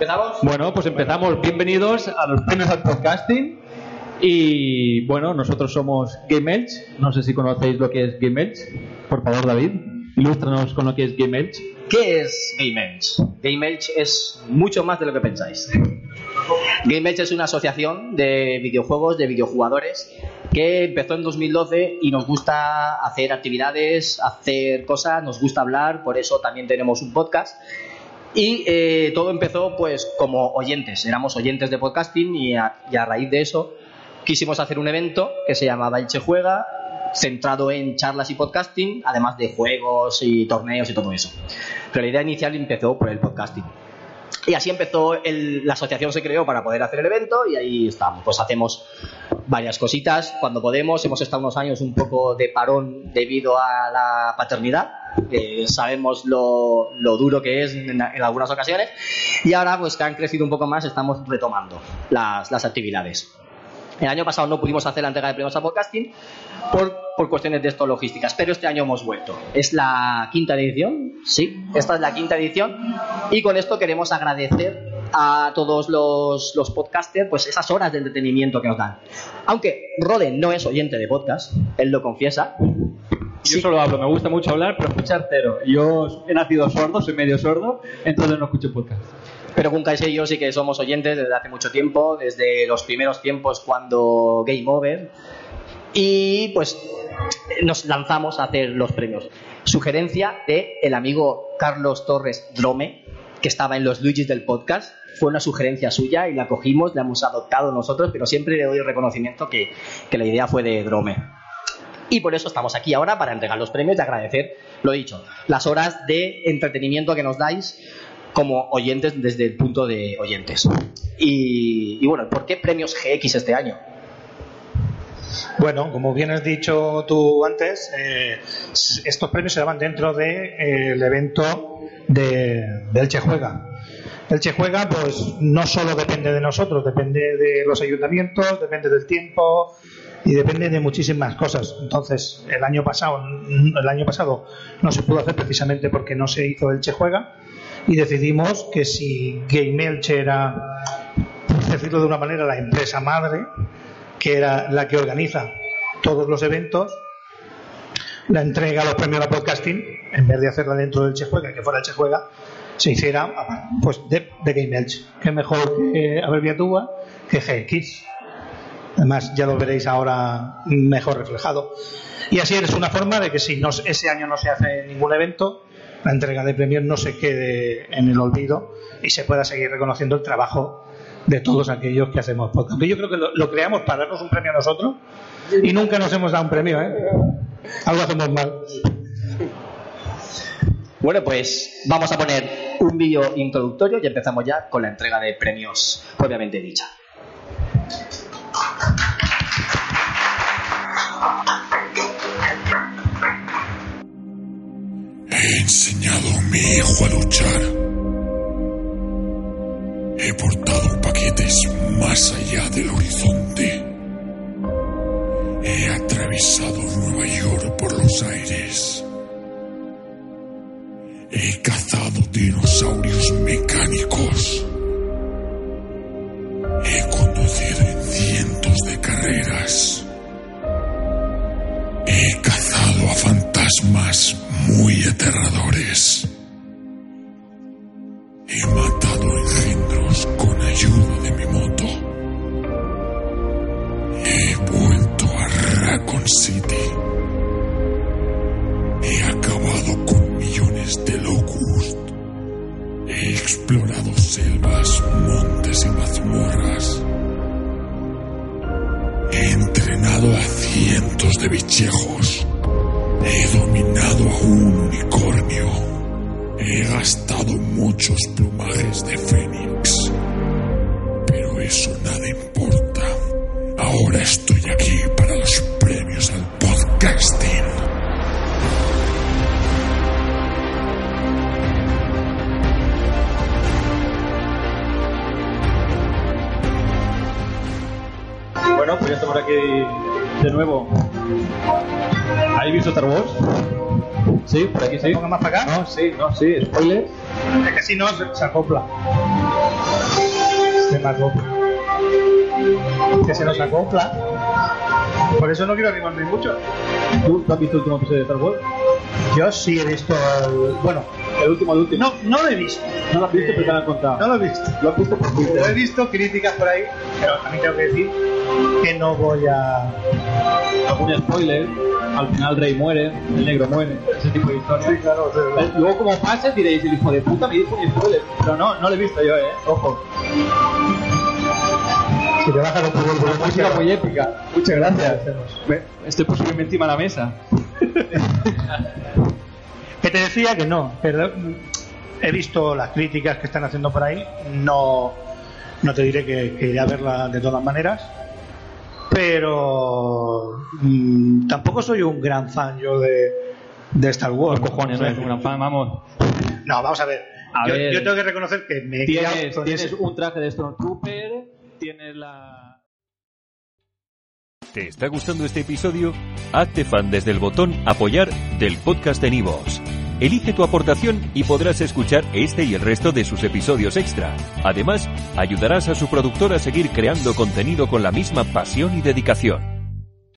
¿Empezamos? Bueno, pues empezamos. Bienvenidos a los premios al podcasting. Y bueno, nosotros somos Game Elch. No sé si conocéis lo que es Game Elch. Por favor, David, ilústranos con lo que es Game Elch. ¿Qué es Game Elch? Game Elch es mucho más de lo que pensáis. Game Elch es una asociación de videojuegos, de videojugadores, que empezó en 2012 y nos gusta hacer actividades, hacer cosas, nos gusta hablar, por eso también tenemos un podcast. Y eh, todo empezó pues como oyentes, éramos oyentes de podcasting y a, y a raíz de eso quisimos hacer un evento que se llamaba Elche Juega, centrado en charlas y podcasting, además de juegos y torneos y todo eso. Pero la idea inicial empezó por el podcasting. Y así empezó, el- la asociación se creó para poder hacer el evento y ahí estamos. Pues hacemos varias cositas cuando podemos. Hemos estado unos años un poco de parón debido a la paternidad, que sabemos lo, lo duro que es en, en algunas ocasiones. Y ahora, pues que han crecido un poco más, estamos retomando las, las actividades. El año pasado no pudimos hacer la entrega de premios a podcasting por, por cuestiones de esto logísticas, pero este año hemos vuelto. Es la quinta edición, sí, esta es la quinta edición y con esto queremos agradecer a todos los, los podcasters pues esas horas de entretenimiento que nos dan. Aunque Rode no es oyente de podcast, él lo confiesa. Yo solo hablo, me gusta mucho hablar, pero escuchar cero. Yo he nacido sordo, soy medio sordo, entonces no escucho podcast. Pero con Kaise y yo sí que somos oyentes desde hace mucho tiempo, desde los primeros tiempos cuando Game Over. Y pues nos lanzamos a hacer los premios. Sugerencia de el amigo Carlos Torres Drome, que estaba en los Luigis del podcast. Fue una sugerencia suya y la cogimos, la hemos adoptado nosotros, pero siempre le doy el reconocimiento que, que la idea fue de Drome. Y por eso estamos aquí ahora para entregar los premios y agradecer, lo dicho, las horas de entretenimiento que nos dais como oyentes desde el punto de oyentes. Y, bueno, ¿por qué premios GX este año? Bueno, como bien has dicho tú antes, eh, estos premios se daban dentro del evento de, de Elche Juega. Elche Juega, pues no solo depende de nosotros, depende de los ayuntamientos, depende del tiempo y depende de muchísimas cosas. Entonces, el año pasado, el año pasado no se pudo hacer precisamente porque no se hizo Elche Juega y decidimos que si Game Elche era, por decirlo de una manera, la empresa madre, que era la que organiza todos los eventos, la entrega los premios a podcasting, en vez de hacerla dentro del Che Juega, que fuera el Che Juega, se hiciera pues de, de Game Elch. Que mejor que abreviatura que GX. Además, ya lo veréis ahora mejor reflejado. Y así es una forma de que si no, ese año no se hace ningún evento, la entrega de premios no se quede en el olvido y se pueda seguir reconociendo el trabajo de todos aquellos que hacemos podcast. Aunque yo creo que lo, creamos para darnos un premio a nosotros y nunca nos hemos dado un premio, ¿eh? Algo hacemos mal. Bueno, pues vamos a poner un vídeo introductorio y empezamos ya con la entrega de premios propiamente dicha. Enseñado a mi hijo a luchar. He portado paquetes más allá del horizonte. He atravesado Nueva York por los aires. He cazado dinosaurios mecánicos. He conducido en cientos de carreras. He cazado a fantasmas muy aterradores. He matado engendros con ayuda de mi moto. He vuelto a Raccoon City. He acabado con millones de locust. He explorado selvas, montes y mazmorras. He entrenado a cientos de bichejos un unicornio. He gastado muchos plumajes de fénix. Pero eso nada importa. Ahora estoy aquí para los premios al podcasting. Bueno, pues ya estamos aquí de nuevo. ¿Habéis visto Star Wars? Sí, por aquí sí. ¿Ponga más para acá? No, sí, no, sí, spoiler. Es que si no, se, se acopla. Se me acopla. Que se nos acopla. Por eso no quiero arrimarme mucho. ¿Tú, tú has visto el último episodio de Star Wars? Yo sí he visto el... Bueno, El último, el último. no, no lo he visto. No lo has visto, pero te lo han contado. No lo he visto. Lo has visto por Twitter. Lo he visto, críticas por ahí, pero también tengo que decir que no voy a... algún spoiler, al final Rey muere, el negro muere, ese tipo de historias. claro. Eh, Luego como pase diréis, el hijo de puta me dijo un spoiler. Pero no, no lo he visto yo, eh. Ojo. Si te bajas un poco el volumen, Música muy épica. Muchas gracias. Estoy por subirme encima de la mesa. Que te decía que no, pero mm, he visto las críticas que están haciendo por ahí. No, no te diré que, que iré a verla de todas maneras, pero mm, tampoco soy un gran fan yo de, de Star Wars. cojones, no eres un gran fan, vamos. No, vamos a ver. A yo, ver. yo tengo que reconocer que me Tienes, con tienes ese- un traje de Stormtrooper, tienes la... ¿Te está gustando este episodio? Hazte fan desde el botón Apoyar del podcast de Nivos. Elige tu aportación y podrás escuchar este y el resto de sus episodios extra. Además, ayudarás a su productor a seguir creando contenido con la misma pasión y dedicación.